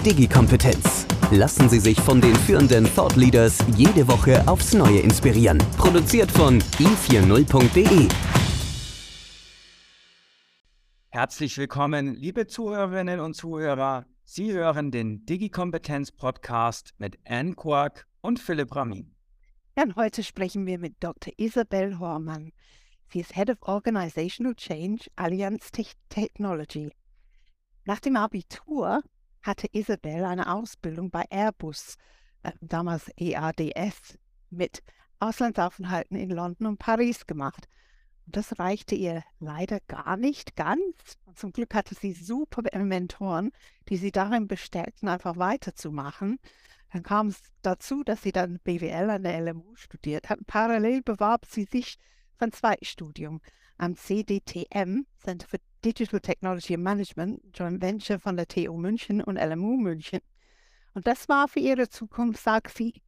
Digi-Kompetenz. Lassen Sie sich von den führenden Thought Leaders jede Woche aufs Neue inspirieren. Produziert von i40.de. Herzlich willkommen, liebe Zuhörerinnen und Zuhörer. Sie hören den Digi-Kompetenz-Podcast mit Anne Quark und Philipp Ramin. Ja, und heute sprechen wir mit Dr. Isabel Hormann. Sie ist Head of Organizational Change Allianz Te Technology. Nach dem Abitur hatte Isabel eine Ausbildung bei Airbus, äh, damals EADS, mit Auslandsaufenthalten in London und Paris gemacht. Und das reichte ihr leider gar nicht ganz. Und zum Glück hatte sie super Mentoren, die sie darin bestärkten, einfach weiterzumachen. Dann kam es dazu, dass sie dann BWL an der LMU studiert hat. Parallel bewarb sie sich für ein Zweitstudium am CDTM, Center for Digital Technology Management, Joint Venture von der TU München und LMU München. Und das war für ihre Zukunft, sagt sie,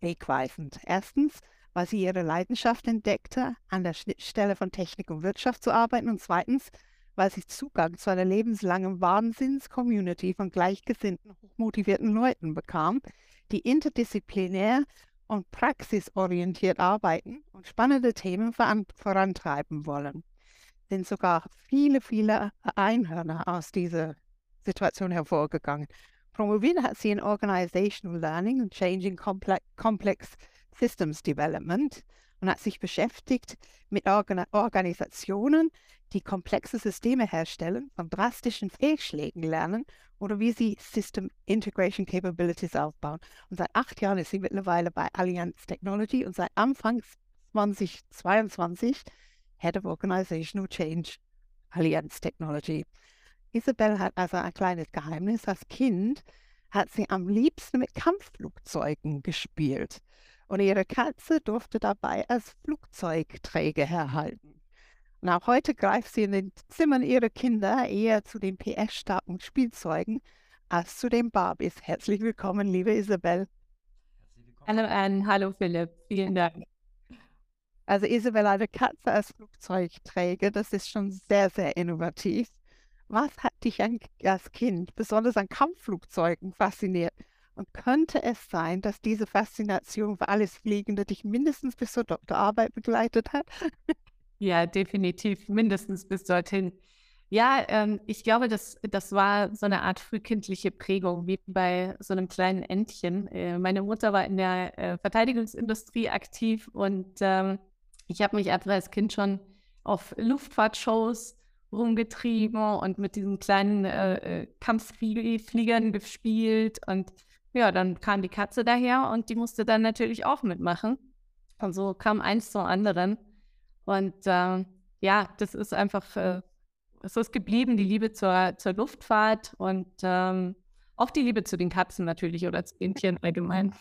wegweisend. Erstens, weil sie ihre Leidenschaft entdeckte, an der Schnittstelle von Technik und Wirtschaft zu arbeiten. Und zweitens, weil sie Zugang zu einer lebenslangen Wahnsinns-Community von gleichgesinnten, hochmotivierten Leuten bekam, die interdisziplinär und praxisorientiert arbeiten und spannende Themen vorantreiben wollen. Sind sogar viele, viele Einhörner aus dieser Situation hervorgegangen. Promoviert hat sie in Organizational Learning und Changing Complex, Complex Systems Development und hat sich beschäftigt mit Organ Organisationen, die komplexe Systeme herstellen, von drastischen Fehlschlägen lernen oder wie sie System Integration Capabilities aufbauen. Und seit acht Jahren ist sie mittlerweile bei Allianz Technology und seit Anfang 2022 Head of Organizational Change Allianz Technology. Isabel hat also ein kleines Geheimnis. Als Kind hat sie am liebsten mit Kampfflugzeugen gespielt und ihre Katze durfte dabei als Flugzeugträger herhalten. Und auch heute greift sie in den Zimmern ihrer Kinder eher zu den PS-starken Spielzeugen als zu den Barbies. Herzlich willkommen, liebe Isabel. Hallo Anne, hallo Philipp, vielen Dank. Also Isabel, eine Katze als Flugzeugträger, das ist schon sehr, sehr innovativ. Was hat dich als Kind besonders an Kampfflugzeugen fasziniert? Und könnte es sein, dass diese Faszination für alles Fliegende dich mindestens bis zur Doktorarbeit begleitet hat? Ja, definitiv, mindestens bis dorthin. Ja, ähm, ich glaube, das, das war so eine Art frühkindliche Prägung, wie bei so einem kleinen Entchen. Äh, meine Mutter war in der äh, Verteidigungsindustrie aktiv und ähm, ich habe mich einfach als Kind schon auf Luftfahrtshows rumgetrieben und mit diesen kleinen äh, äh Kampffliegern gespielt und ja, dann kam die Katze daher und die musste dann natürlich auch mitmachen. Und so kam eins zum anderen. Und äh, ja, das ist einfach, äh, ist geblieben, die Liebe zur, zur Luftfahrt und ähm, auch die Liebe zu den Katzen natürlich oder zu den Tieren allgemein.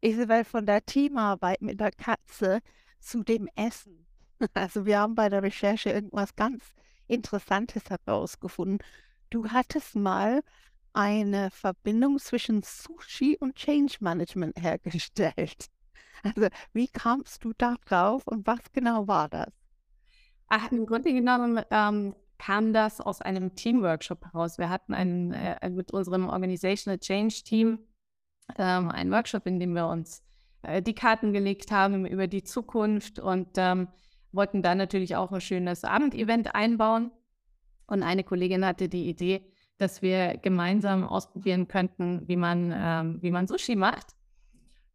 Isabel, von der Teamarbeit mit der Katze zu dem Essen. Also wir haben bei der Recherche irgendwas ganz Interessantes herausgefunden. Du hattest mal eine Verbindung zwischen Sushi und Change Management hergestellt. Also wie kamst du da drauf und was genau war das? Ach, im Grunde genommen ähm, kam das aus einem Teamworkshop heraus. Wir hatten einen, äh, mit unserem Organizational Change Team ähm, einen Workshop, in dem wir uns äh, die Karten gelegt haben über die Zukunft und ähm, wollten dann natürlich auch ein schönes Abendevent einbauen. Und eine Kollegin hatte die Idee, dass wir gemeinsam ausprobieren könnten, wie man, ähm, wie man Sushi macht.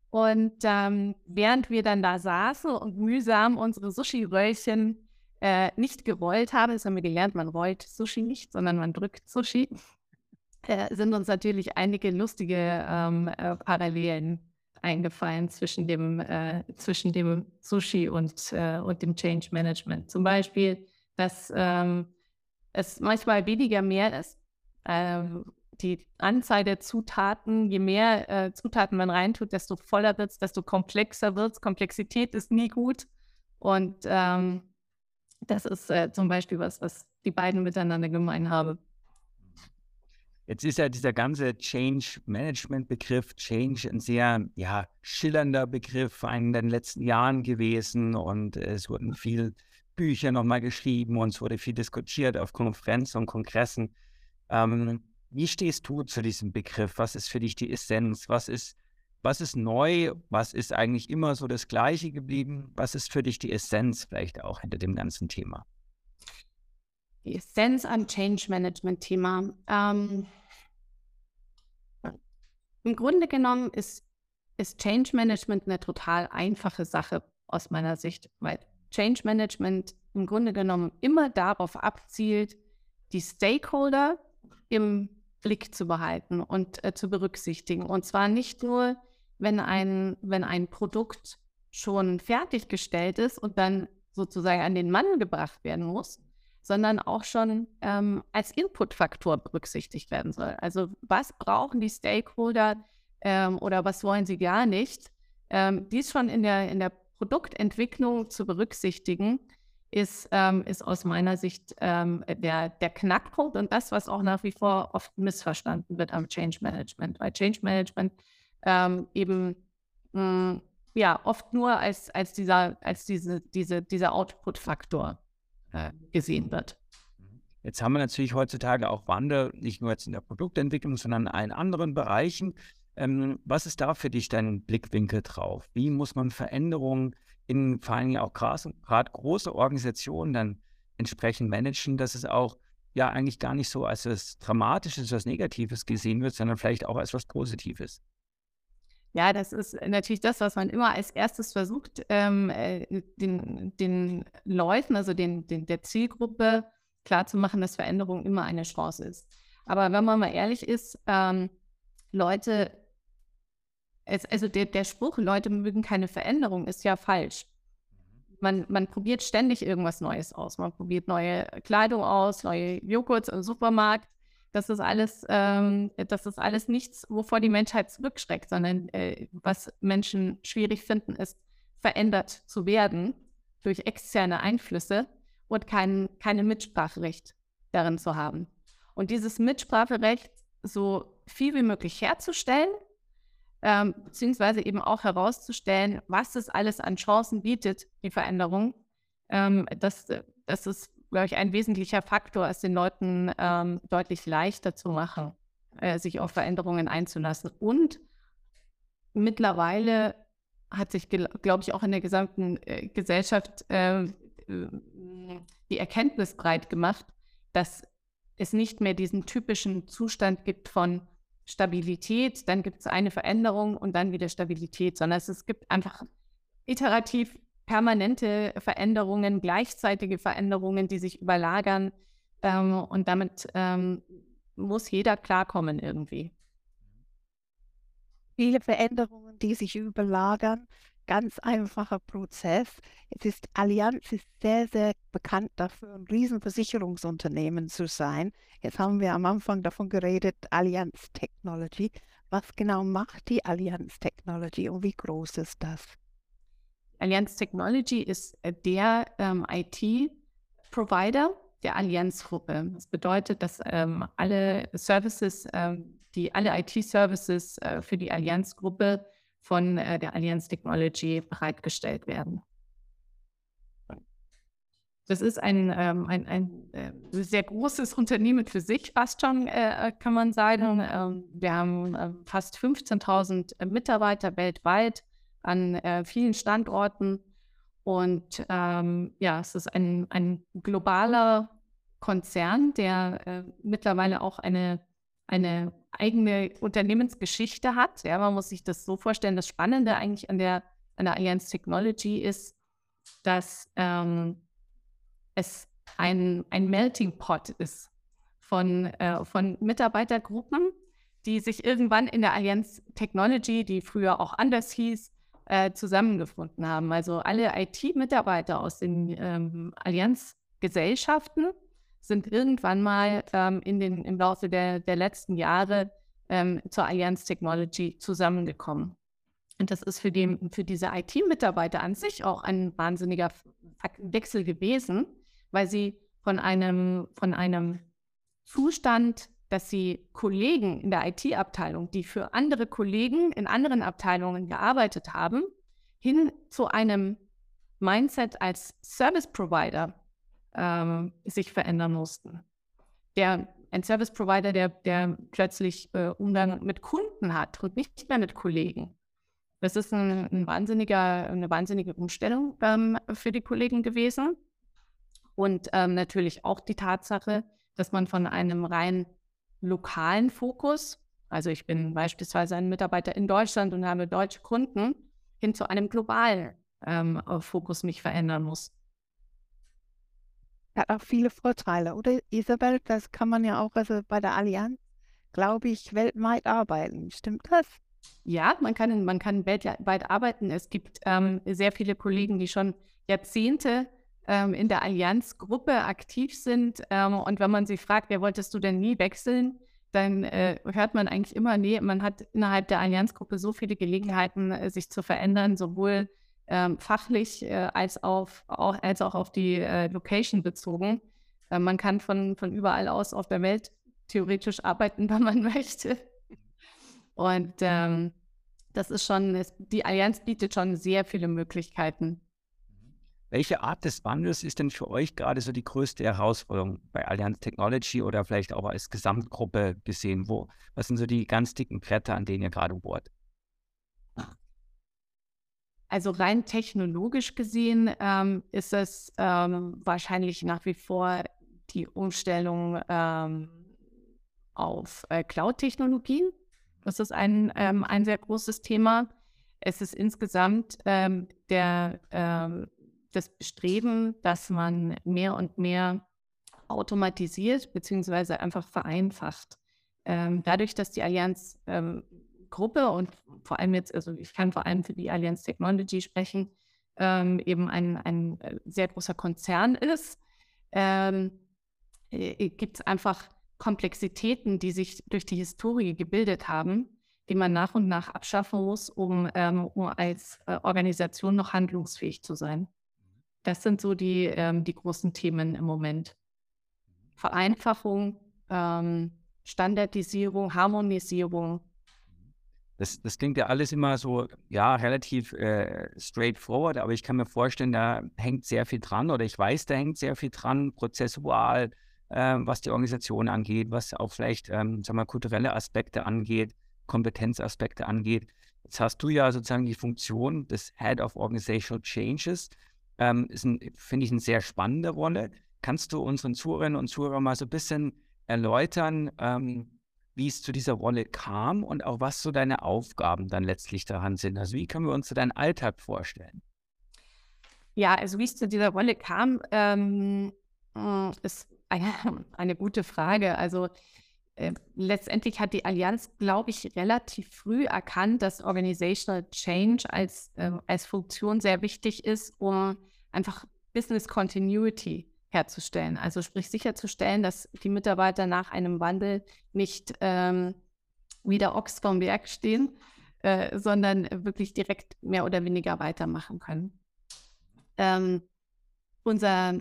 Und ähm, während wir dann da saßen und mühsam unsere Sushi-Röllchen äh, nicht gerollt haben, das haben wir gelernt, man rollt Sushi nicht, sondern man drückt Sushi, äh, sind uns natürlich einige lustige ähm, äh, Parallelen eingefallen zwischen dem, äh, zwischen dem Sushi und, äh, und dem Change Management. Zum Beispiel, dass ähm, es manchmal weniger mehr ist. Ähm, die Anzahl der Zutaten, je mehr äh, Zutaten man reintut, desto voller wird es, desto komplexer wird es. Komplexität ist nie gut. Und ähm, das ist äh, zum Beispiel was, was die beiden miteinander gemein haben. Jetzt ist ja dieser ganze Change-Management-Begriff, Change, ein sehr ja, schillernder Begriff in den letzten Jahren gewesen und es wurden viele Bücher nochmal geschrieben und es wurde viel diskutiert auf Konferenzen und Kongressen. Ähm, wie stehst du zu diesem Begriff? Was ist für dich die Essenz? Was ist, was ist neu? Was ist eigentlich immer so das Gleiche geblieben? Was ist für dich die Essenz vielleicht auch hinter dem ganzen Thema? Die Essenz an Change Management Thema. Ähm, Im Grunde genommen ist, ist Change Management eine total einfache Sache aus meiner Sicht, weil Change Management im Grunde genommen immer darauf abzielt, die Stakeholder im Blick zu behalten und äh, zu berücksichtigen. Und zwar nicht nur, wenn ein, wenn ein Produkt schon fertiggestellt ist und dann sozusagen an den Mann gebracht werden muss, sondern auch schon ähm, als Inputfaktor berücksichtigt werden soll. Also was brauchen die Stakeholder ähm, oder was wollen sie gar nicht? Ähm, dies schon in der, in der Produktentwicklung zu berücksichtigen, ist, ähm, ist aus meiner Sicht ähm, der, der Knackpunkt und das, was auch nach wie vor oft missverstanden wird am Change Management, weil Change Management ähm, eben mh, hm, ja oft nur als, als dieser, als diese, diese, dieser Output-Faktor äh, gesehen wird. Jetzt haben wir natürlich heutzutage auch Wandel, nicht nur jetzt in der Produktentwicklung, sondern in allen anderen Bereichen. Ähm, was ist da für dich dein Blickwinkel drauf? Wie muss man Veränderungen in vor allem auch gerade große Organisationen dann entsprechend managen, dass es auch ja eigentlich gar nicht so als etwas Dramatisches, was Negatives gesehen wird, sondern vielleicht auch als etwas Positives? Ja, das ist natürlich das, was man immer als erstes versucht, ähm, äh, den, den Leuten, also den, den, der Zielgruppe klarzumachen, dass Veränderung immer eine Chance ist. Aber wenn man mal ehrlich ist, ähm, Leute, es, also der, der Spruch, Leute mögen keine Veränderung, ist ja falsch. Man, man probiert ständig irgendwas Neues aus. Man probiert neue Kleidung aus, neue Joghurts im Supermarkt das ist alles, ähm, das ist alles nichts, wovor die Menschheit zurückschreckt, sondern äh, was Menschen schwierig finden, ist, verändert zu werden durch externe Einflüsse und kein, keine Mitspracherecht darin zu haben. Und dieses Mitspracherecht so viel wie möglich herzustellen, ähm, beziehungsweise eben auch herauszustellen, was es alles an Chancen bietet, die Veränderung, ähm, das, das ist glaube ich, ein wesentlicher Faktor, es den Leuten ähm, deutlich leichter zu machen, äh, sich auf Veränderungen einzulassen. Und mittlerweile hat sich, glaube ich, auch in der gesamten äh, Gesellschaft äh, die Erkenntnis breit gemacht, dass es nicht mehr diesen typischen Zustand gibt von Stabilität, dann gibt es eine Veränderung und dann wieder Stabilität, sondern es, es gibt einfach iterativ permanente Veränderungen, gleichzeitige Veränderungen, die sich überlagern. Ähm, und damit ähm, muss jeder klarkommen irgendwie. Viele Veränderungen, die sich überlagern. Ganz einfacher Prozess. Es ist Allianz ist sehr, sehr bekannt dafür, ein Riesenversicherungsunternehmen zu sein. Jetzt haben wir am Anfang davon geredet, Allianz Technology. Was genau macht die Allianz Technology und wie groß ist das? Allianz Technology ist äh, der ähm, IT-Provider der Allianz-Gruppe. Das bedeutet, dass ähm, alle Services, ähm, die alle IT-Services äh, für die Allianz-Gruppe von äh, der Allianz Technology bereitgestellt werden. Das ist ein, ähm, ein, ein äh, sehr großes Unternehmen für sich, fast schon, äh, kann man sagen. Ähm, wir haben äh, fast 15.000 Mitarbeiter weltweit an äh, vielen Standorten. Und ähm, ja, es ist ein, ein globaler Konzern, der äh, mittlerweile auch eine, eine eigene Unternehmensgeschichte hat. Ja, man muss sich das so vorstellen. Das Spannende eigentlich an der, an der Allianz Technology ist, dass ähm, es ein, ein Melting Pot ist von, äh, von Mitarbeitergruppen, die sich irgendwann in der Allianz Technology, die früher auch anders hieß, äh, zusammengefunden haben. Also alle IT-Mitarbeiter aus den ähm, Allianzgesellschaften sind irgendwann mal ähm, in den, im Laufe der, der letzten Jahre ähm, zur Allianz Technology zusammengekommen. Und das ist für, den, für diese IT-Mitarbeiter an sich auch ein wahnsinniger Wechsel gewesen, weil sie von einem, von einem Zustand, dass sie Kollegen in der IT-Abteilung, die für andere Kollegen in anderen Abteilungen gearbeitet haben, hin zu einem Mindset als Service Provider ähm, sich verändern mussten. Der, ein Service Provider, der, der plötzlich äh, Umgang mit Kunden hat und nicht mehr mit Kollegen. Das ist ein, ein wahnsinniger, eine wahnsinnige Umstellung ähm, für die Kollegen gewesen. Und ähm, natürlich auch die Tatsache, dass man von einem rein lokalen Fokus, also ich bin beispielsweise ein Mitarbeiter in Deutschland und habe deutsche Kunden, hin zu einem globalen ähm, Fokus mich verändern muss. Hat auch viele Vorteile, oder Isabel? Das kann man ja auch also bei der Allianz, glaube ich, weltweit arbeiten. Stimmt das? Ja, man kann, man kann weltweit arbeiten. Es gibt ähm, sehr viele Kollegen, die schon Jahrzehnte ähm, in der Allianzgruppe aktiv sind. Ähm, und wenn man sie fragt, wer wolltest du denn nie wechseln, dann äh, hört man eigentlich immer, nee, man hat innerhalb der Allianzgruppe so viele Gelegenheiten, äh, sich zu verändern, sowohl ähm, fachlich äh, als, auf, auch, als auch auf die äh, Location bezogen. Äh, man kann von, von überall aus auf der Welt theoretisch arbeiten, wenn man möchte. Und ähm, das ist schon, es, die Allianz bietet schon sehr viele Möglichkeiten. Welche Art des Wandels ist denn für euch gerade so die größte Herausforderung bei Allianz Technology oder vielleicht auch als Gesamtgruppe gesehen? Wo, was sind so die ganz dicken Bretter, an denen ihr gerade bohrt? Also rein technologisch gesehen ähm, ist es ähm, wahrscheinlich nach wie vor die Umstellung ähm, auf äh, Cloud-Technologien. Das ist ein, ähm, ein sehr großes Thema. Es ist insgesamt ähm, der ähm, das Bestreben, dass man mehr und mehr automatisiert bzw. einfach vereinfacht. Ähm, dadurch, dass die Allianz ähm, und vor allem jetzt, also ich kann vor allem für die Allianz Technology sprechen, ähm, eben ein, ein äh, sehr großer Konzern ist, ähm, äh, gibt es einfach Komplexitäten, die sich durch die Historie gebildet haben, die man nach und nach abschaffen muss, um, ähm, um als äh, Organisation noch handlungsfähig zu sein. Das sind so die, ähm, die großen Themen im Moment. Vereinfachung, ähm, Standardisierung, Harmonisierung. Das, das klingt ja alles immer so, ja, relativ äh, straightforward, aber ich kann mir vorstellen, da hängt sehr viel dran oder ich weiß, da hängt sehr viel dran, prozessual, äh, was die Organisation angeht, was auch vielleicht, ähm, sagen wir, kulturelle Aspekte angeht, Kompetenzaspekte angeht. Jetzt hast du ja sozusagen die Funktion des Head of Organizational Changes ähm, ist, finde ich, eine sehr spannende Rolle. Kannst du unseren Zuhörerinnen und Zuhörern mal so ein bisschen erläutern, ähm, wie es zu dieser Rolle kam und auch was so deine Aufgaben dann letztlich daran sind? Also wie können wir uns so deinen Alltag vorstellen? Ja, also wie es zu dieser Rolle kam, ähm, hm, ist eine, eine, gute Frage. Also äh, letztendlich hat die Allianz, glaube ich, relativ früh erkannt, dass Organizational Change als, äh, als Funktion sehr wichtig ist, um einfach Business Continuity herzustellen. Also sprich sicherzustellen, dass die Mitarbeiter nach einem Wandel nicht ähm, wie der Ochs vom Berg stehen, äh, sondern wirklich direkt mehr oder weniger weitermachen können. Ähm, unser,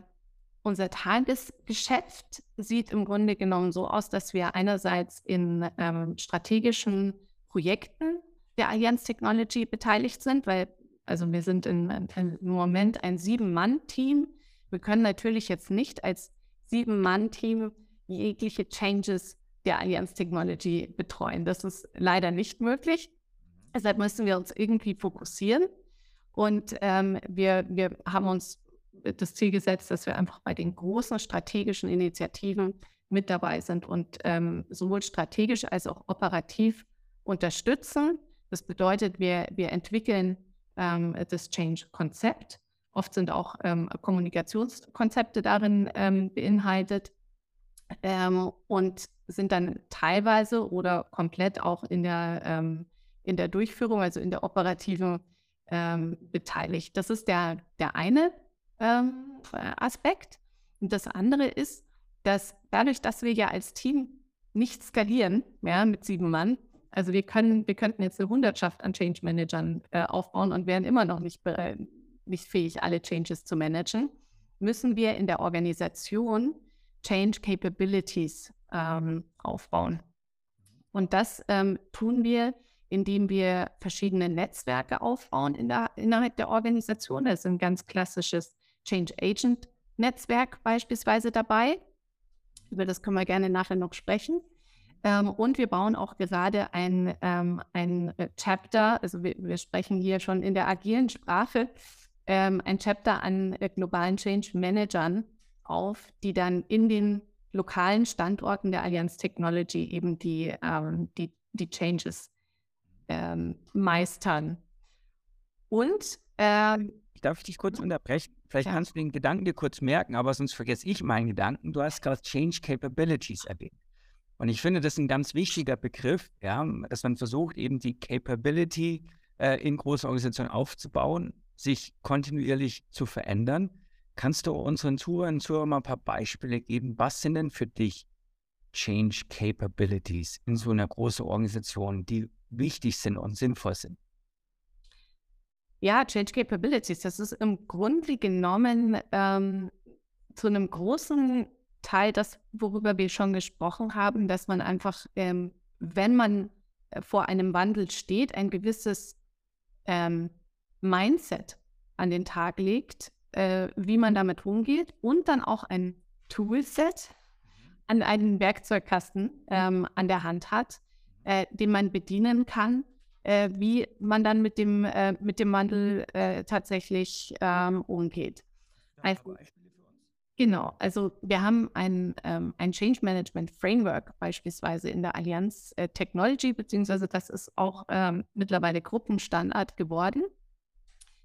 unser Tagesgeschäft sieht im Grunde genommen so aus, dass wir einerseits in ähm, strategischen Projekten der Allianz Technology beteiligt sind, weil also wir sind in, in, im Moment ein Sieben-Mann-Team. Wir können natürlich jetzt nicht als Sieben-Mann-Team jegliche Changes der Allianz Technology betreuen. Das ist leider nicht möglich. Deshalb müssen wir uns irgendwie fokussieren. Und ähm, wir, wir haben uns das Ziel gesetzt, dass wir einfach bei den großen strategischen Initiativen mit dabei sind und ähm, sowohl strategisch als auch operativ unterstützen. Das bedeutet, wir, wir entwickeln ähm, das Change-Konzept. Oft sind auch ähm, Kommunikationskonzepte darin ähm, beinhaltet ähm, und sind dann teilweise oder komplett auch in der, ähm, in der Durchführung, also in der operativen beteiligt. Das ist der, der eine Aspekt. Und das andere ist, dass dadurch, dass wir ja als Team nicht skalieren, ja, mit sieben Mann, also wir können, wir könnten jetzt eine Hundertschaft an Change Managern äh, aufbauen und wären immer noch nicht, äh, nicht fähig, alle Changes zu managen, müssen wir in der Organisation Change Capabilities ähm, aufbauen. Und das ähm, tun wir, indem wir verschiedene Netzwerke aufbauen in der, innerhalb der Organisation. Da ist ein ganz klassisches Change Agent Netzwerk beispielsweise dabei. Über das können wir gerne nachher noch sprechen. Ähm, und wir bauen auch gerade ein, ähm, ein Chapter, also wir, wir, sprechen hier schon in der agilen Sprache, ähm, ein Chapter an äh, globalen Change Managern auf, die dann in den lokalen Standorten der Allianz Technology eben die, ähm, die, die Changes ähm, meistern. Und ähm, Darf ich dich kurz unterbrechen? Vielleicht kannst du den Gedanken dir kurz merken, aber sonst vergesse ich meinen Gedanken. Du hast gerade Change Capabilities erwähnt. Und ich finde, das ist ein ganz wichtiger Begriff, ja, dass man versucht, eben die Capability äh, in großen Organisationen aufzubauen, sich kontinuierlich zu verändern. Kannst du unseren Zuhörern und Zuhörern mal ein paar Beispiele geben? Was sind denn für dich Change Capabilities in so einer großen Organisation, die wichtig sind und sinnvoll sind? Ja, Change Capabilities, das ist im Grunde genommen ähm, zu einem großen Teil das, worüber wir schon gesprochen haben, dass man einfach, ähm, wenn man äh, vor einem Wandel steht, ein gewisses ähm, Mindset an den Tag legt, äh, wie man damit umgeht und dann auch ein Toolset an einen Werkzeugkasten ähm, an der Hand hat, äh, den man bedienen kann, äh, wie man dann mit dem, äh, mit dem Wandel äh, tatsächlich ähm, umgeht. Also, Genau, also wir haben ein, ähm, ein Change Management Framework beispielsweise in der Allianz äh, Technology, beziehungsweise das ist auch ähm, mittlerweile Gruppenstandard geworden.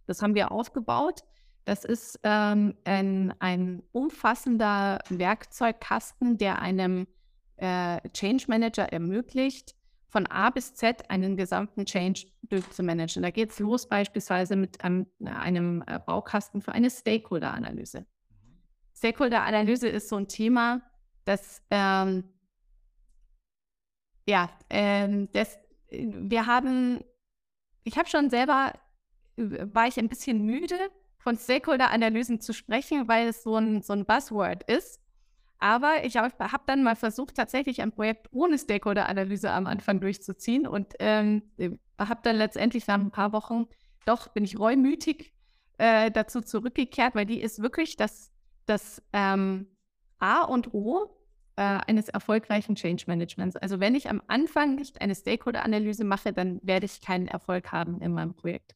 Das haben wir aufgebaut. Das ist ähm, ein, ein umfassender Werkzeugkasten, der einem äh, Change Manager ermöglicht, von A bis Z einen gesamten Change durchzumanagen. Da geht es los beispielsweise mit einem, einem äh, Baukasten für eine Stakeholder-Analyse. Stakeholder-Analyse ist so ein Thema, das, ähm, ja, ähm, das, wir haben, ich habe schon selber, war ich ein bisschen müde, von Stakeholder-Analysen zu sprechen, weil es so ein, so ein Buzzword ist. Aber ich habe hab dann mal versucht, tatsächlich ein Projekt ohne Stakeholder-Analyse am Anfang durchzuziehen und ähm, habe dann letztendlich nach ein paar Wochen doch, bin ich reumütig äh, dazu zurückgekehrt, weil die ist wirklich das das ähm, A und O äh, eines erfolgreichen Change Managements. Also wenn ich am Anfang nicht eine Stakeholder-Analyse mache, dann werde ich keinen Erfolg haben in meinem Projekt.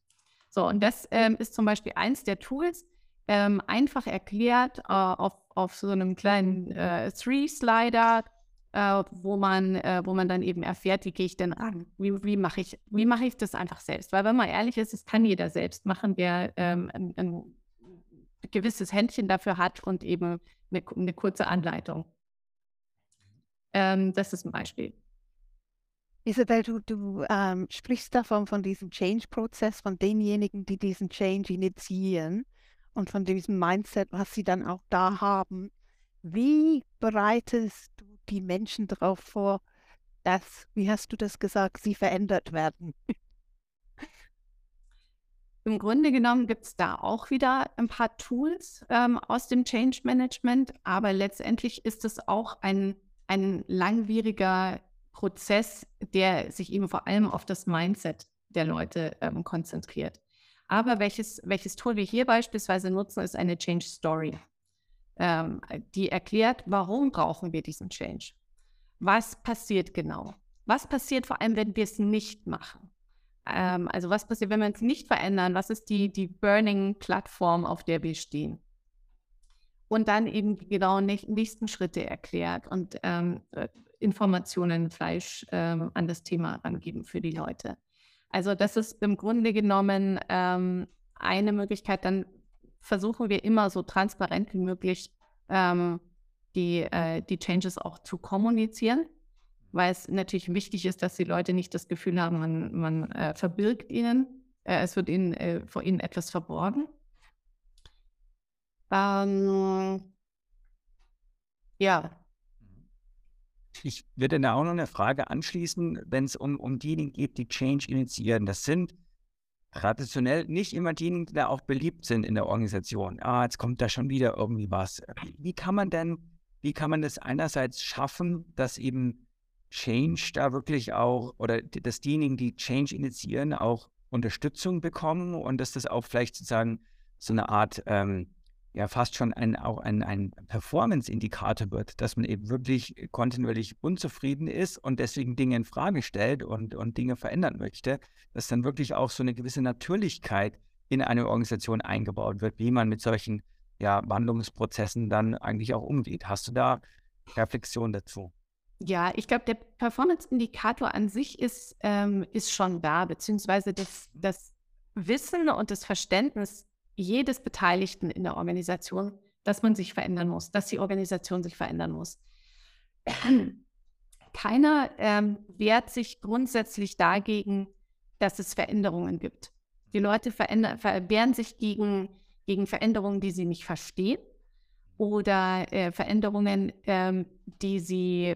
So, und das ähm, ist zum Beispiel eins der Tools, ähm, einfach erklärt äh, auf, auf so einem kleinen äh, Three-Slider, äh, wo, man, äh, wo man dann eben erfährt, wie gehe ich denn an? Wie, wie mache ich, mach ich das einfach selbst? Weil wenn man ehrlich ist, das kann jeder selbst machen, der ähm, ein, ein gewisses Händchen dafür hat und eben eine, eine kurze Anleitung. Ähm, das ist ein Beispiel. Isabel, du, du ähm, sprichst davon, von diesem Change-Prozess, von denjenigen, die diesen Change initiieren und von diesem Mindset, was sie dann auch da haben. Wie bereitest du die Menschen darauf vor, dass, wie hast du das gesagt, sie verändert werden? Im Grunde genommen gibt es da auch wieder ein paar Tools ähm, aus dem Change Management, aber letztendlich ist es auch ein, ein langwieriger Prozess, der sich eben vor allem auf das Mindset der Leute ähm, konzentriert. Aber welches, welches Tool wir hier beispielsweise nutzen, ist eine Change Story. Ähm, die erklärt, warum brauchen wir diesen Change? Was passiert genau? Was passiert vor allem, wenn wir es nicht machen? Ähm, also was passiert, wenn wir uns nicht verändern? Was ist die, die Burning-Plattform, auf der wir stehen? Und dann eben die genau nächsten Schritte erklärt und ähm, äh, Informationen, Fleisch ähm, an das Thema angeben für die Leute. Also das ist im Grunde genommen ähm, eine Möglichkeit. Dann versuchen wir immer so transparent wie möglich ähm, die, äh, die Changes auch zu kommunizieren weil es natürlich wichtig ist, dass die Leute nicht das Gefühl haben, man, man äh, verbirgt ihnen, äh, es wird ihnen, äh, vor ihnen etwas verborgen. Ähm, Ja. Ich würde da auch noch eine Frage anschließen, wenn es um, um diejenigen geht, die Change initiieren. Das sind traditionell nicht immer diejenigen, die da auch beliebt sind in der Organisation. Ah, jetzt kommt da schon wieder irgendwie was. Wie kann man denn, wie kann man das einerseits schaffen, dass eben Change da wirklich auch, oder dass diejenigen, die Change initiieren, auch Unterstützung bekommen und dass das auch vielleicht sozusagen so eine Art, ähm, ja, fast schon ein, auch ein, ein Performance-Indikator wird, dass man eben wirklich kontinuierlich unzufrieden ist und deswegen Dinge in Frage stellt und, und Dinge verändern möchte, dass dann wirklich auch so eine gewisse Natürlichkeit in eine Organisation eingebaut wird, wie man mit solchen ja, Wandlungsprozessen dann eigentlich auch umgeht. Hast du da Reflexion dazu? Ja, ich glaube, der Performance-Indikator an sich ist, ähm, ist schon da, beziehungsweise das, das Wissen und das Verständnis jedes Beteiligten in der Organisation, dass man sich verändern muss, dass die Organisation sich verändern muss. Keiner ähm, wehrt sich grundsätzlich dagegen, dass es Veränderungen gibt. Die Leute wehren sich gegen, gegen Veränderungen, die sie nicht verstehen oder äh, Veränderungen, ähm, die sie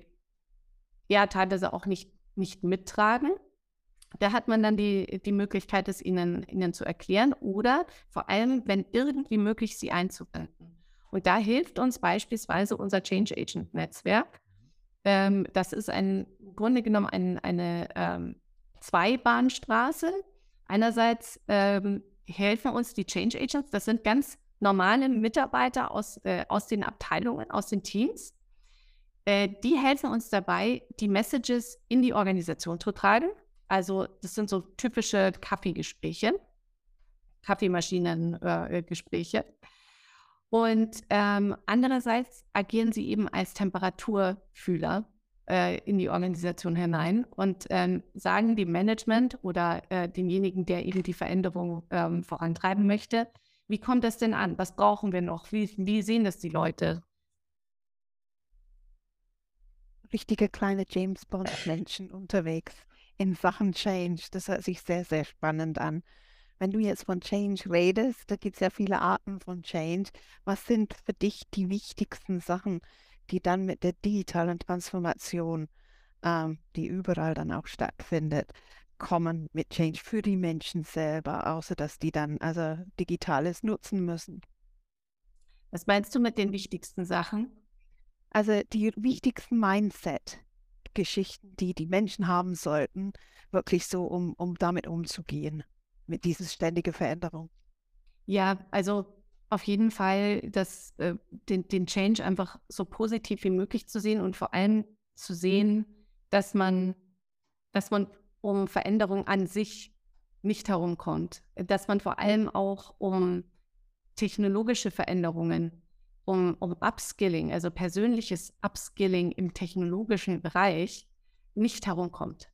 ja teilweise auch nicht, nicht mittragen. Da hat man dann die, die Möglichkeit, es ihnen, ihnen zu erklären oder vor allem, wenn irgendwie möglich, sie einzubinden. Und da hilft uns beispielsweise unser Change Agent Netzwerk. Ähm, das ist ein, im Grunde genommen ein, eine ähm, Zweibahnstraße. Einerseits ähm, helfen uns die Change Agents, das sind ganz normale Mitarbeiter aus, äh, aus den Abteilungen, aus den Teams, äh, die helfen uns dabei, die Messages in die Organisation zu tragen. Also das sind so typische Kaffeegespräche, Kaffeemaschinengespräche. Äh, und ähm, andererseits agieren sie eben als Temperaturfühler äh, in die Organisation hinein und ähm, sagen dem Management oder äh, demjenigen, der eben die Veränderung ähm, vorantreiben möchte, wie kommt das denn an? Was brauchen wir noch? Wie, wie sehen das die Leute? richtige kleine James Bond-Menschen unterwegs in Sachen Change. Das hört sich sehr, sehr spannend an. Wenn du jetzt von Change redest, da gibt es ja viele Arten von Change. Was sind für dich die wichtigsten Sachen, die dann mit der digitalen Transformation, ähm, die überall dann auch stattfindet, kommen mit Change für die Menschen selber, außer dass die dann also Digitales nutzen müssen? Was meinst du mit den wichtigsten Sachen? Also die wichtigsten Mindset-Geschichten, die die Menschen haben sollten, wirklich so, um, um damit umzugehen, mit dieser ständigen Veränderung. Ja, also auf jeden Fall das, äh, den, den Change einfach so positiv wie möglich zu sehen und vor allem zu sehen, dass man, dass man um Veränderung an sich nicht herumkommt. Dass man vor allem auch um technologische Veränderungen um, um Upskilling, also persönliches Upskilling im technologischen Bereich, nicht herumkommt.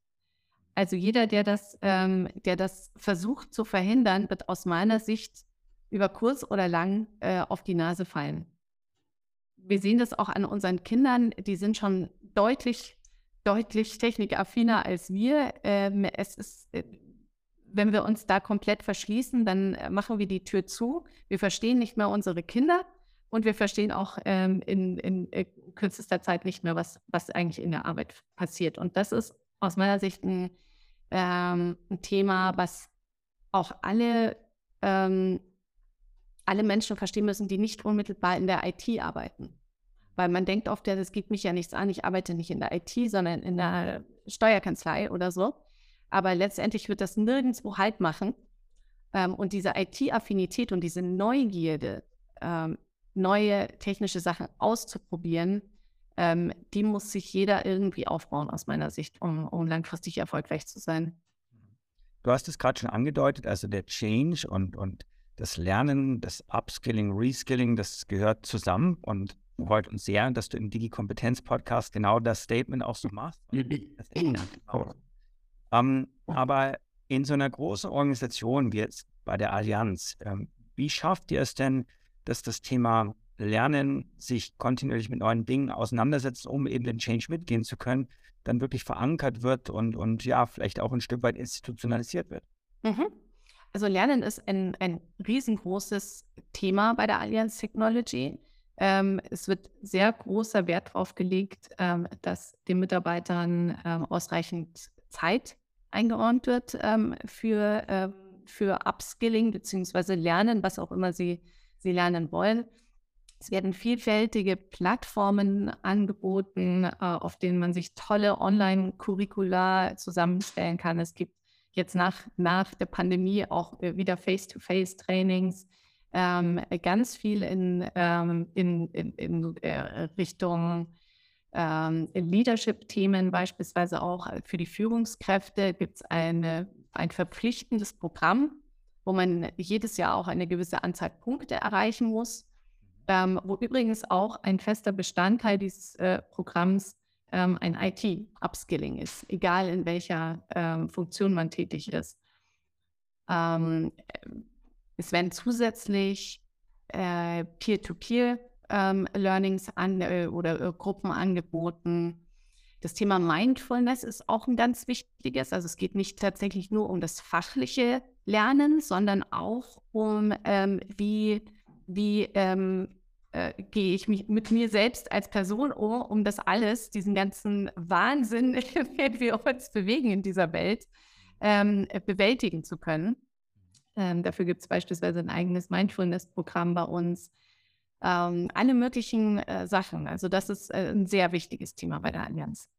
Also jeder, der das, ähm, der das versucht zu verhindern, wird aus meiner Sicht über kurz oder lang äh, auf die Nase fallen. Wir sehen das auch an unseren Kindern, die sind schon deutlich, deutlich technikaffiner als wir. Ähm, es ist, äh, wenn wir uns da komplett verschließen, dann äh, machen wir die Tür zu. Wir verstehen nicht mehr unsere Kinder und wir verstehen auch ähm, in, in, in, kürzester Zeit nicht mehr, was, was eigentlich in der Arbeit passiert. Und das ist aus meiner Sicht ein, ähm, ein Thema, was auch alle, ähm, alle Menschen verstehen müssen, die nicht unmittelbar in der IT arbeiten. Weil man denkt oft, ja, das geht mich ja nichts an, ich arbeite nicht in der IT, sondern in der Steuerkanzlei oder so. Aber letztendlich wird das nirgendwo Halt machen. Ähm, und diese IT-Affinität und diese Neugierde, ähm, neue technische Sachen auszuprobieren, ähm, die muss sich jeder irgendwie aufbauen, aus meiner Sicht, um, um langfristig erfolgreich zu sein. Du hast es gerade schon angedeutet, also der Change und, und das Lernen, das Upskilling, Reskilling, das gehört zusammen und freut uns sehr, dass du im Digi-Kompetenz-Podcast genau das Statement auch so machst. ähm, aber in so einer großen Organisation wie jetzt bei der Allianz, ähm, wie schafft ihr es denn, dass das Thema Lernen, sich kontinuierlich mit neuen Dingen auseinandersetzt, um eben den Change mitgehen zu können, dann wirklich verankert wird und, und ja, vielleicht auch ein Stück weit institutionalisiert wird. Mhm. Also Lernen ist ein, ein riesengroßes Thema bei der Allianz Technology. Ähm, es wird sehr großer Wert darauf gelegt, ähm, dass den Mitarbeitern ähm, ausreichend Zeit eingeräumt wird ähm, für, ähm, für Upskilling bzw. Lernen, was auch immer sie, sie lernen wollen. Es werden vielfältige Plattformen angeboten, äh, auf denen man sich tolle Online-Curricula zusammenstellen kann. Es gibt jetzt nach, nach der Pandemie auch äh, wieder Face-to-Face-Trainings, ähm, ganz viel in, ähm, in, in, in äh, Richtung ähm, Leadership-Themen, beispielsweise auch für die Führungskräfte gibt es ein verpflichtendes Programm, wo man jedes Jahr auch eine gewisse Anzahl Punkte erreichen muss, ähm, wo übrigens auch ein fester Bestandteil dieses äh, Programms ähm, ein IT-Upskilling ist, egal in welcher ähm, Funktion man tätig ist. Ähm, es werden zusätzlich äh, Peer-to-Peer-Learnings an, äh, oder äh, Gruppen angeboten. Das Thema Mindfulness ist auch ein ganz wichtiges. Also es geht nicht tatsächlich nur um das fachliche Lernen, sondern auch um, ähm, wie, wie ähm, äh, gehe ich mich mit mir selbst als Person um, um das alles, diesen ganzen Wahnsinn, den wir uns bewegen in dieser Welt, ähm, bewältigen zu können. Ähm, dafür gibt es beispielsweise ein eigenes Mindfulness-Programm bei uns. Ähm, alle möglichen äh, Sachen. Also das ist äh, ein sehr wichtiges Thema bei der Allianz.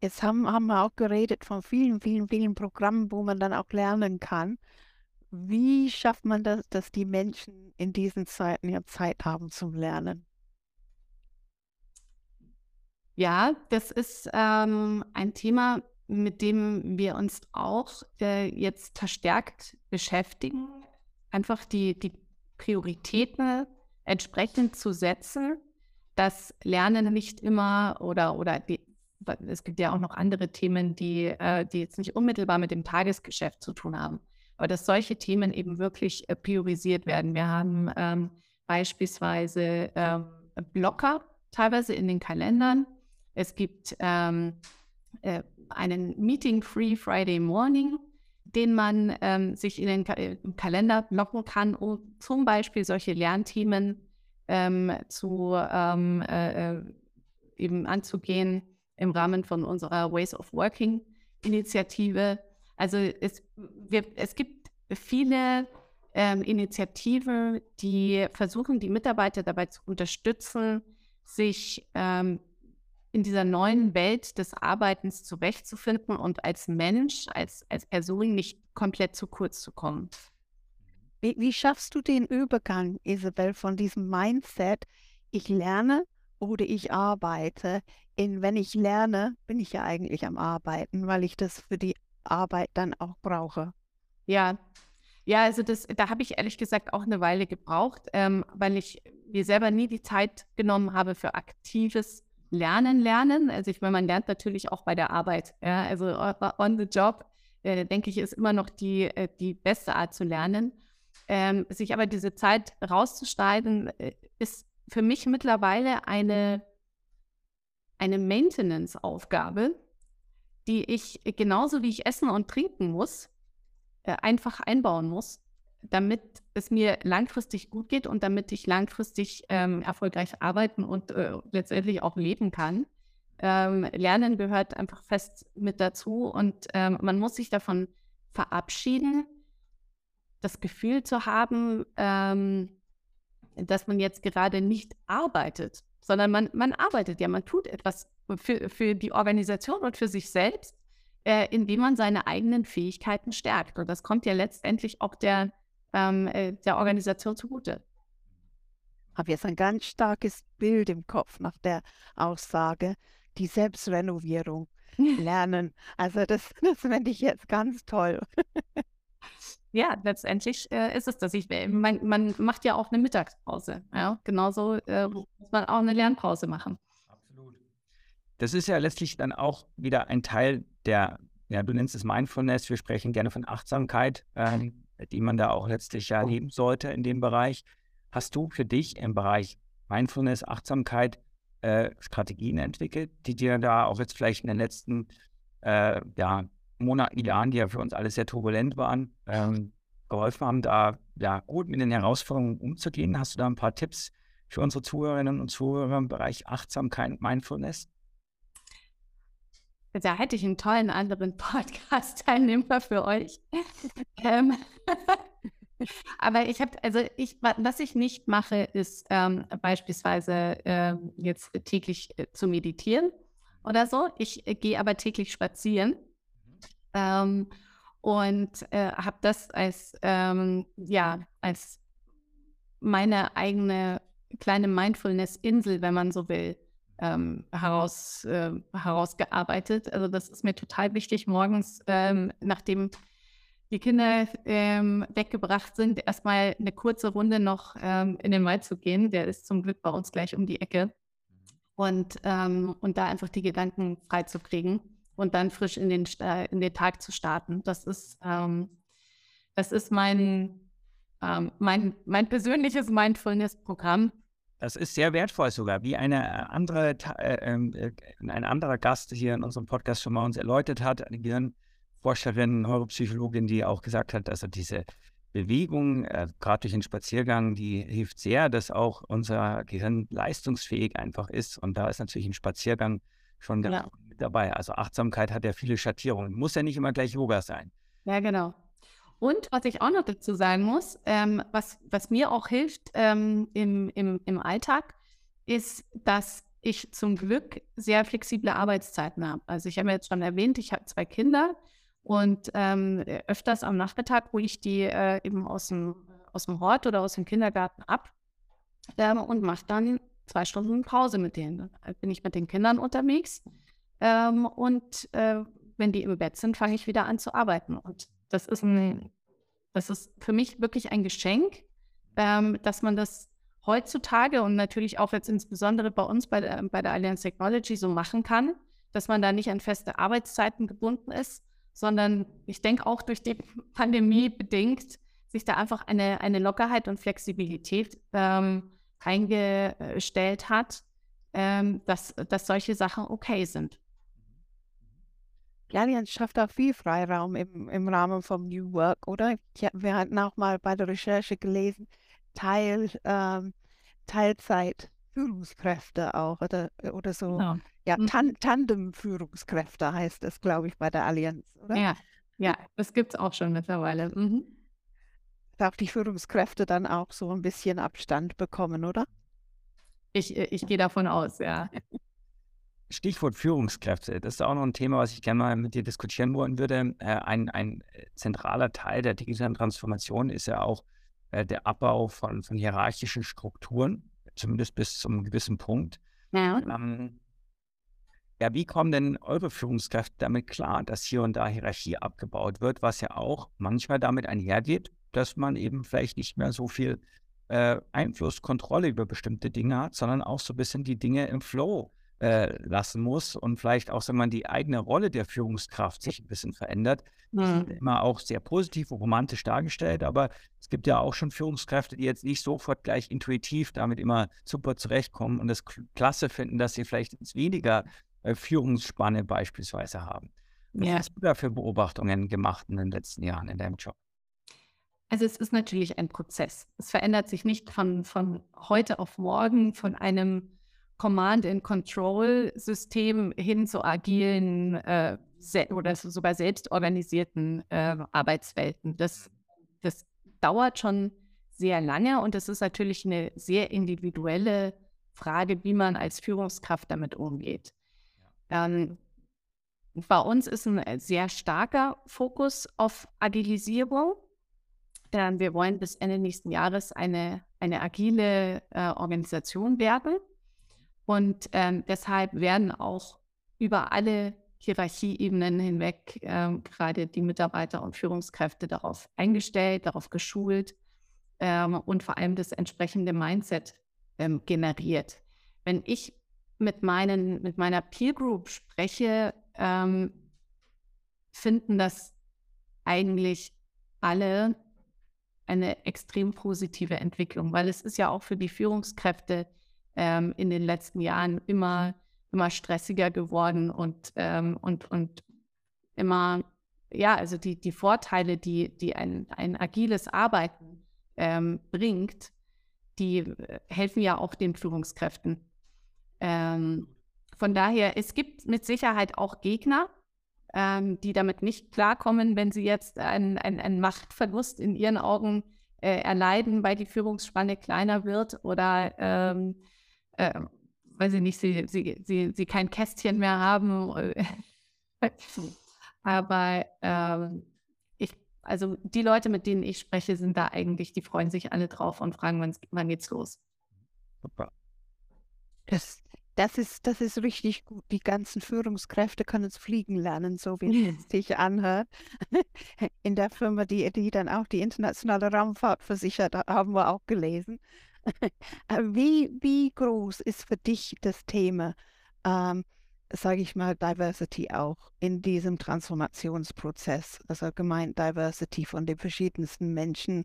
Jetzt haben, haben wir auch geredet von vielen, vielen, vielen Programmen, wo man dann auch lernen kann. Wie schafft man das, dass die Menschen in diesen Zeiten ja Zeit haben zum Lernen? Ja, das ist ähm, ein Thema, mit dem wir uns auch äh, jetzt verstärkt beschäftigen, einfach die, die Prioritäten entsprechend zu setzen, dass Lernen nicht immer oder, oder die, es gibt ja auch noch andere Themen, die, äh, die jetzt nicht unmittelbar mit dem Tagesgeschäft zu tun haben, aber dass solche Themen eben wirklich äh, priorisiert werden. Wir haben ähm, beispielsweise ähm, Blocker teilweise in den Kalendern. Es gibt ähm, äh, einen Meeting-Free Friday Morning, den man ähm, sich in den Ka äh, im Kalender blocken kann, um zum Beispiel solche Lernthemen ähm, zu ähm, äh, äh, eben anzugehen im Rahmen von unserer Ways of Working Initiative. Also es, wir, es gibt viele ähm, Initiativen, die versuchen, die Mitarbeiter dabei zu unterstützen, sich ähm, in dieser neuen Welt des Arbeitens zurechtzufinden und als Mensch, als, als Person nicht komplett zu kurz zu kommen. Wie, wie schaffst du den Übergang, Isabel, von diesem Mindset, ich lerne oder ich arbeite, in wenn ich lerne, bin ich ja eigentlich am Arbeiten, weil ich das für die Arbeit dann auch brauche. Ja, ja, also das, da habe ich ehrlich gesagt auch eine Weile gebraucht, ähm, weil ich mir selber nie die Zeit genommen habe für aktives Lernen lernen. Also ich meine, man lernt natürlich auch bei der Arbeit. Ja? Also on the job, äh, denke ich, ist immer noch die, äh, die beste Art zu lernen. Ähm, sich aber diese Zeit rauszuschneiden, äh, ist für mich mittlerweile eine, eine Maintenance-Aufgabe, die ich genauso wie ich essen und trinken muss, äh, einfach einbauen muss damit es mir langfristig gut geht und damit ich langfristig ähm, erfolgreich arbeiten und äh, letztendlich auch leben kann. Ähm, Lernen gehört einfach fest mit dazu und ähm, man muss sich davon verabschieden, das Gefühl zu haben, ähm, dass man jetzt gerade nicht arbeitet, sondern man, man arbeitet ja, man tut etwas für, für die Organisation und für sich selbst, äh, indem man seine eigenen Fähigkeiten stärkt. Und das kommt ja letztendlich auch der ähm, äh, der Organisation zugute. Ich habe jetzt ein ganz starkes Bild im Kopf nach der Aussage, die Selbstrenovierung lernen. Also das, das finde ich jetzt ganz toll. ja, letztendlich äh, ist es das. Ich, man, man, macht ja auch eine Mittagspause. Ja? Genauso äh, muss man auch eine Lernpause machen. Absolut. Das ist ja letztlich dann auch wieder ein Teil der, ja, du nennst es Mindfulness, wir sprechen gerne von Achtsamkeit. Ähm, die man da auch letztlich ja leben sollte in dem Bereich. Hast du für dich im Bereich Mindfulness, Achtsamkeit äh, Strategien entwickelt, die dir da auch jetzt vielleicht in den letzten äh, ja, Monaten, Jahren, die ja für uns alles sehr turbulent waren, ähm, geholfen haben, da ja, gut mit den Herausforderungen umzugehen? Hast du da ein paar Tipps für unsere Zuhörerinnen und Zuhörer im Bereich Achtsamkeit und Mindfulness? Da hätte ich einen tollen anderen Podcast-Teilnehmer für euch. ähm, aber ich habe, also ich, was ich nicht mache, ist ähm, beispielsweise ähm, jetzt täglich äh, zu meditieren oder so. Ich äh, gehe aber täglich spazieren ähm, und äh, habe das als, ähm, ja, als meine eigene kleine Mindfulness-Insel, wenn man so will, ähm, heraus, äh, herausgearbeitet. Also das ist mir total wichtig, morgens, ähm, nachdem die Kinder ähm, weggebracht sind, erstmal eine kurze Runde noch ähm, in den Wald zu gehen. Der ist zum Glück bei uns gleich um die Ecke. Und, ähm, und da einfach die Gedanken freizukriegen und dann frisch in den, in den Tag zu starten. Das ist, ähm, das ist mein, mein, mein persönliches Mindfulness-Programm. Das ist sehr wertvoll sogar, wie eine äh, andere, äh, ähm, äh, ein anderer Gast hier in unserem Podcast schon mal uns erläutert hat, eine Gehirnforscherin, Neuropsychologin, die auch gesagt hat, also diese Bewegung, äh, gerade durch den Spaziergang, die hilft sehr, dass auch unser Gehirn leistungsfähig einfach ist. Und da ist natürlich ein Spaziergang schon mit dabei. Also Achtsamkeit hat ja viele Schattierungen. Muss ja nicht immer gleich Yoga sein. Ja, genau. Und was ich auch noch dazu sagen muss, ähm, was, was mir auch hilft ähm, im, im, im Alltag, ist, dass ich zum Glück sehr flexible Arbeitszeiten habe. Also ich habe jetzt schon erwähnt, ich habe zwei Kinder und ähm, öfters am Nachmittag hole ich die äh, eben aus dem, aus dem Hort oder aus dem Kindergarten ab ähm, und mache dann zwei Stunden Pause mit denen. Dann bin ich mit den Kindern unterwegs ähm, und äh, wenn die im Bett sind, fange ich wieder an zu arbeiten. Und das ist, ein, das ist für mich wirklich ein Geschenk, ähm, dass man das heutzutage und natürlich auch jetzt insbesondere bei uns bei der, bei der Allianz Technology so machen kann, dass man da nicht an feste Arbeitszeiten gebunden ist, sondern ich denke auch durch die Pandemie bedingt sich da einfach eine, eine Lockerheit und Flexibilität ähm, eingestellt hat, ähm, dass, dass solche Sachen okay sind. Die Allianz schafft auch viel Freiraum im, im Rahmen vom New Work, oder? Ja, wir hatten auch mal bei der Recherche gelesen, Teil, ähm, Teilzeit Führungskräfte auch oder, oder so. Genau. Ja, mhm. Tan Tandem-Führungskräfte heißt es, glaube ich, bei der Allianz, oder? Ja, ja das gibt es auch schon mittlerweile. Mhm. Darf die Führungskräfte dann auch so ein bisschen Abstand bekommen, oder? Ich, ich gehe davon aus, ja. Stichwort Führungskräfte, das ist auch noch ein Thema, was ich gerne mal mit dir diskutieren wollen würde. Äh, ein, ein äh, zentraler Teil der digitalen Transformation ist ja auch äh, der Abbau von, von hierarchischen Strukturen, zumindest bis zu einem gewissen Punkt. Ja. Ähm, ja, wie kommen denn eure Führungskräfte damit klar, dass hier und da Hierarchie abgebaut wird, was ja auch manchmal damit einhergeht, dass man eben vielleicht nicht mehr so viel äh, Einfluss, Kontrolle über bestimmte Dinge hat, sondern auch so ein bisschen die Dinge im Flow äh, lassen muss und vielleicht auch, wenn man die eigene Rolle der Führungskraft sich ein bisschen verändert. Mhm. Immer auch sehr positiv und romantisch dargestellt, aber es gibt ja auch schon Führungskräfte, die jetzt nicht sofort gleich intuitiv damit immer super zurechtkommen und es klasse finden, dass sie vielleicht jetzt weniger äh, Führungsspanne beispielsweise haben. Was ja. hast du da für Beobachtungen gemacht in den letzten Jahren in deinem Job? Also es ist natürlich ein Prozess. Es verändert sich nicht von, von heute auf morgen, von einem Command-and-Control-System hin zu agilen äh, oder sogar selbstorganisierten äh, Arbeitswelten. Das, das dauert schon sehr lange und es ist natürlich eine sehr individuelle Frage, wie man als Führungskraft damit umgeht. Ähm, bei uns ist ein sehr starker Fokus auf Agilisierung. Ähm, wir wollen bis Ende nächsten Jahres eine, eine agile äh, Organisation werden. Und ähm, deshalb werden auch über alle Hierarchieebenen hinweg ähm, gerade die Mitarbeiter und Führungskräfte darauf eingestellt, darauf geschult ähm, und vor allem das entsprechende Mindset ähm, generiert. Wenn ich mit, meinen, mit meiner Peer Group spreche, ähm, finden das eigentlich alle eine extrem positive Entwicklung, weil es ist ja auch für die Führungskräfte ähm, in den letzten Jahren immer, immer stressiger geworden und, ähm, und, und immer, ja, also die, die Vorteile, die, die ein, ein agiles Arbeiten ähm, bringt, die äh, helfen ja auch den Führungskräften. Ähm, von daher, es gibt mit Sicherheit auch Gegner, ähm, die damit nicht klarkommen, wenn sie jetzt einen, einen, Machtverlust in ihren Augen äh, erleiden, weil die Führungsspanne kleiner wird oder ähm, äh, weiß ich nicht, sie, sie, sie, sie kein Kästchen mehr haben. Aber ähm, ich, also die Leute, mit denen ich spreche, sind da eigentlich, die freuen sich alle drauf und fragen, wann, wann geht's los. Das, das, ist, das ist richtig gut. Die ganzen Führungskräfte können es fliegen lernen, so wie es sich anhört. In der Firma, die, die dann auch die internationale Raumfahrt versichert, haben wir auch gelesen. Äh, wie, wie groß ist für dich das Thema, ähm, sage ich mal, Diversity auch in diesem Transformationsprozess? Also gemeint Diversity von den verschiedensten Menschen,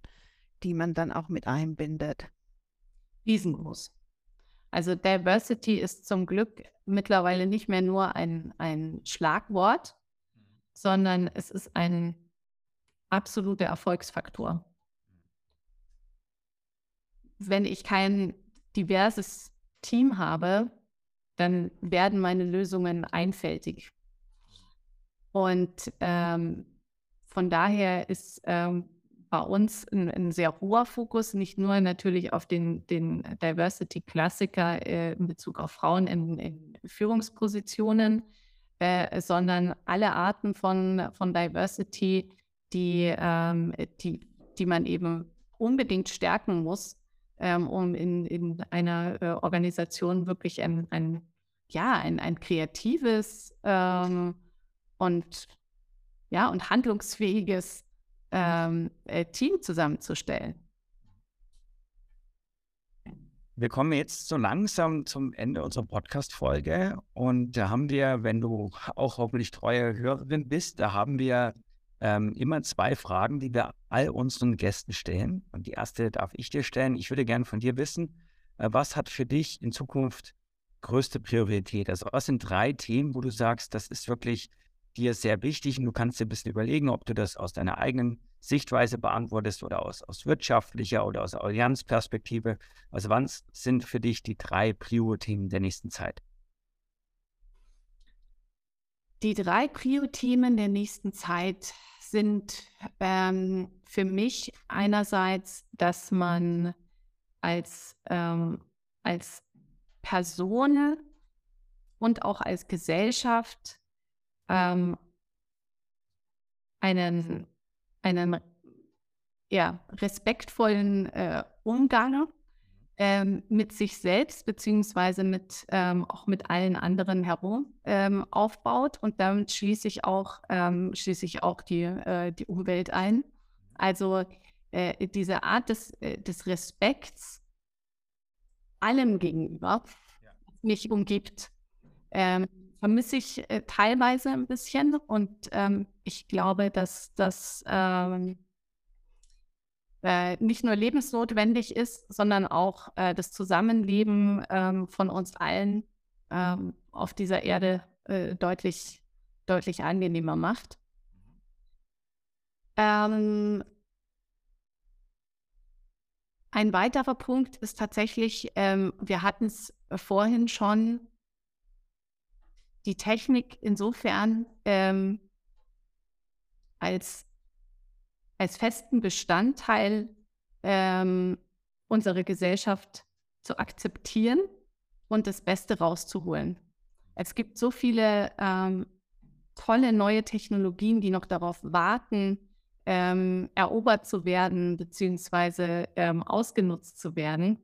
die man dann auch mit einbindet. Riesengroß. Also Diversity ist zum Glück mittlerweile nicht mehr nur ein, ein Schlagwort, sondern es ist ein absoluter Erfolgsfaktor wenn ich kein diverses Team habe, dann werden meine Lösungen einfältig. Und ähm, von daher ist ähm, bei uns ein, ein, sehr hoher Fokus, nicht nur natürlich auf den, den Diversity-Klassiker äh, in Bezug auf Frauen in, in Führungspositionen, äh, sondern alle Arten von, von Diversity, die, ähm, die, die man eben unbedingt stärken muss, ähm, um in, in einer äh, Organisation wirklich ein, ein, ja, ein, ein kreatives ähm, und, ja, und handlungsfähiges ähm, äh, Team zusammenzustellen. Wir kommen jetzt so langsam zum Ende unserer Podcast-Folge und da haben wir, wenn du auch hoffentlich treue Hörerin bist, da haben wir ähm, immer zwei Fragen, die wir all unseren Gästen stellen. Und die erste darf ich dir stellen. Ich würde gerne von dir wissen, äh, was hat für dich in Zukunft größte Priorität? Also was sind drei Themen, wo du sagst, das ist wirklich dir sehr wichtig und du kannst dir ein bisschen überlegen, ob du das aus deiner eigenen Sichtweise beantwortest oder aus, aus wirtschaftlicher oder aus Allianzperspektive. Also wann sind für dich die drei Prio-Themen der nächsten Zeit? Die drei Prio-Themen der nächsten Zeit sind ähm, für mich einerseits, dass man als, ähm, als Person und auch als Gesellschaft ähm, einen, einen ja, respektvollen äh, Umgang ähm, mit sich selbst beziehungsweise mit ähm, auch mit allen anderen herum ähm, aufbaut und damit schließe ich auch ähm, schließe ich auch die, äh, die Umwelt ein. Also äh, diese Art des, äh, des Respekts allem gegenüber, ja. mich umgibt, ähm, vermisse ich äh, teilweise ein bisschen und ähm, ich glaube, dass das äh, nicht nur lebensnotwendig ist, sondern auch äh, das Zusammenleben ähm, von uns allen ähm, auf dieser Erde äh, deutlich, deutlich angenehmer macht. Ähm, ein weiterer Punkt ist tatsächlich, ähm, wir hatten es vorhin schon, die Technik insofern ähm, als als festen Bestandteil ähm, unserer Gesellschaft zu akzeptieren und das Beste rauszuholen. Es gibt so viele ähm, tolle neue Technologien, die noch darauf warten, ähm, erobert zu werden beziehungsweise ähm, ausgenutzt zu werden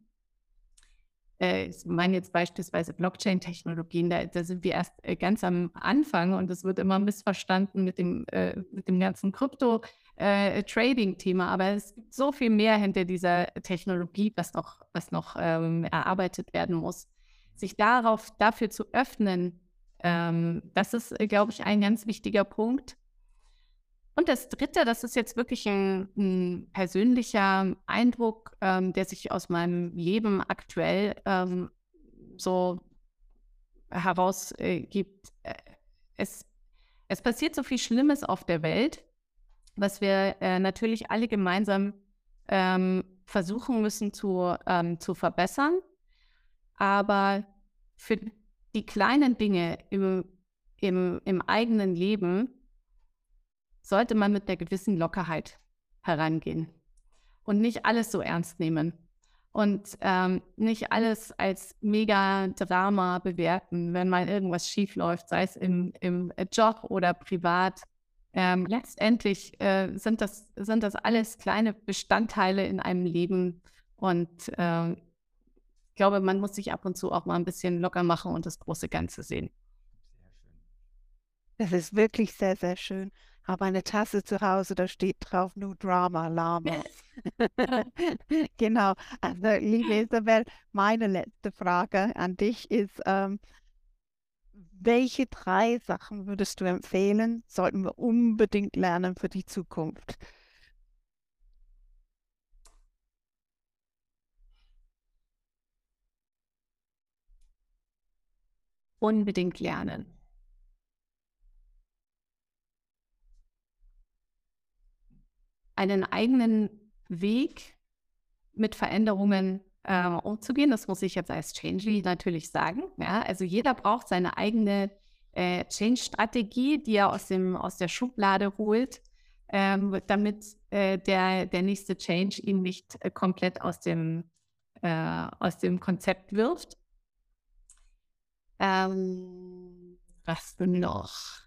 äh, ich meine jetzt beispielsweise Blockchain-Technologien, da, da, sind wir erst äh, ganz am Anfang und es wird immer missverstanden mit dem, äh, mit dem ganzen Krypto-Trading-Thema. Äh, Aber es gibt so viel mehr hinter dieser Technologie, was noch, was noch ähm, erarbeitet werden muss. Sich darauf, dafür zu öffnen, ähm, das ist, äh, glaube ich, ein ganz wichtiger Punkt. Und das Dritte, das ist jetzt wirklich ein, ein persönlicher Eindruck, ähm, der sich aus meinem Leben aktuell ähm, so herausgibt. Äh, es, es passiert so viel Schlimmes auf der Welt, was wir äh, natürlich alle gemeinsam ähm, versuchen müssen zu, ähm, zu verbessern. Aber für die kleinen Dinge im, im, im eigenen Leben sollte man mit einer gewissen Lockerheit herangehen und nicht alles so ernst nehmen und ähm, nicht alles als Mega-Drama bewerten, wenn mal irgendwas schief läuft, sei es im, im Job oder privat. Ähm, letztendlich äh, sind, das, sind das alles kleine Bestandteile in einem Leben und äh, ich glaube, man muss sich ab und zu auch mal ein bisschen locker machen und das große Ganze sehen. Das ist wirklich sehr, sehr schön. Habe eine Tasse zu Hause, da steht drauf nur Drama, Lama. genau. Also, liebe Isabel, meine letzte Frage an dich ist, ähm, welche drei Sachen würdest du empfehlen, sollten wir unbedingt lernen für die Zukunft? Unbedingt lernen. einen eigenen Weg mit Veränderungen äh, umzugehen. Das muss ich jetzt als Change natürlich sagen. Ja? Also jeder braucht seine eigene äh, Change-Strategie, die er aus, dem, aus der Schublade holt, ähm, damit äh, der, der nächste Change ihn nicht äh, komplett aus dem, äh, aus dem Konzept wirft. Ähm, was noch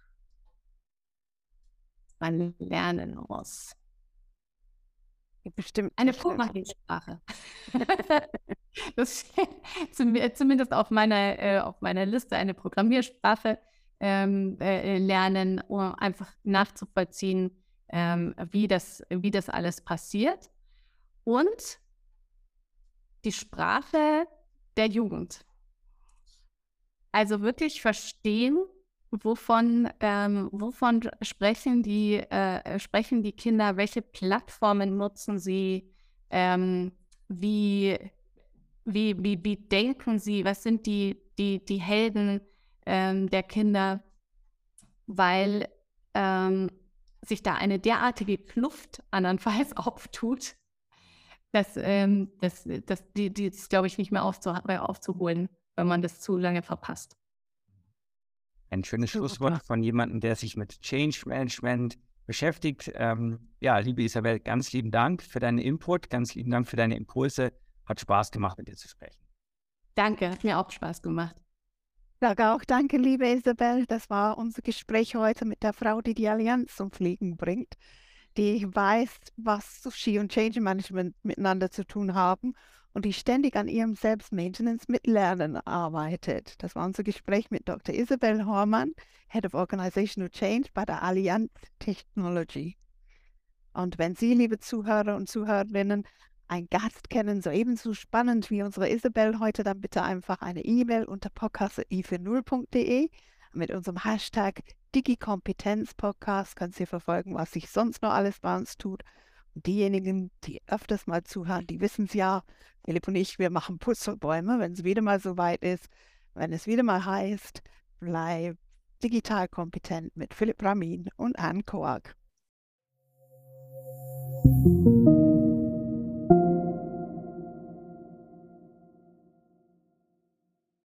man lernen muss. Bestimmt. Eine Programmiersprache. das zumindest auf meiner, äh, auf meiner Liste eine Programmiersprache ähm, äh, lernen, um einfach nachzuvollziehen, ähm, wie, das, wie das alles passiert. Und die Sprache der Jugend. Also wirklich verstehen, Wovon, ähm, wovon sprechen, die, äh, sprechen die Kinder? Welche Plattformen nutzen sie? Ähm, wie, wie, wie, wie denken sie? Was sind die, die, die Helden ähm, der Kinder? Weil ähm, sich da eine derartige Kluft andernfalls auftut, dass ähm, das, das, die, die ist, glaube ich, nicht mehr aufzu aufzuholen, wenn man das zu lange verpasst. Ein schönes Schlusswort von jemandem, der sich mit Change Management beschäftigt. Ähm, ja, liebe Isabel, ganz lieben Dank für deinen Input, ganz lieben Dank für deine Impulse. Hat Spaß gemacht, mit dir zu sprechen. Danke, hat mir auch Spaß gemacht. Sage auch danke, liebe Isabel. Das war unser Gespräch heute mit der Frau, die die Allianz zum Fliegen bringt, die weiß, was Sushi und Change Management miteinander zu tun haben und die ständig an ihrem Selbstmaintenance mit Lernen arbeitet. Das war unser Gespräch mit Dr. Isabel Hormann, Head of Organizational Change bei der Allianz Technology. Und wenn Sie, liebe Zuhörer und Zuhörerinnen, einen Gast kennen, so ebenso spannend wie unsere Isabel heute, dann bitte einfach eine E-Mail unter podcast.i40.de mit unserem Hashtag DigiKompetenzPodcast können Sie verfolgen, was sich sonst noch alles bei uns tut diejenigen, die öfters mal zuhören, die wissen es ja. Philipp und ich, wir machen Putzelbäume, wenn es wieder mal so weit ist. Wenn es wieder mal heißt, bleib digital kompetent mit Philipp Ramin und Anne Koak.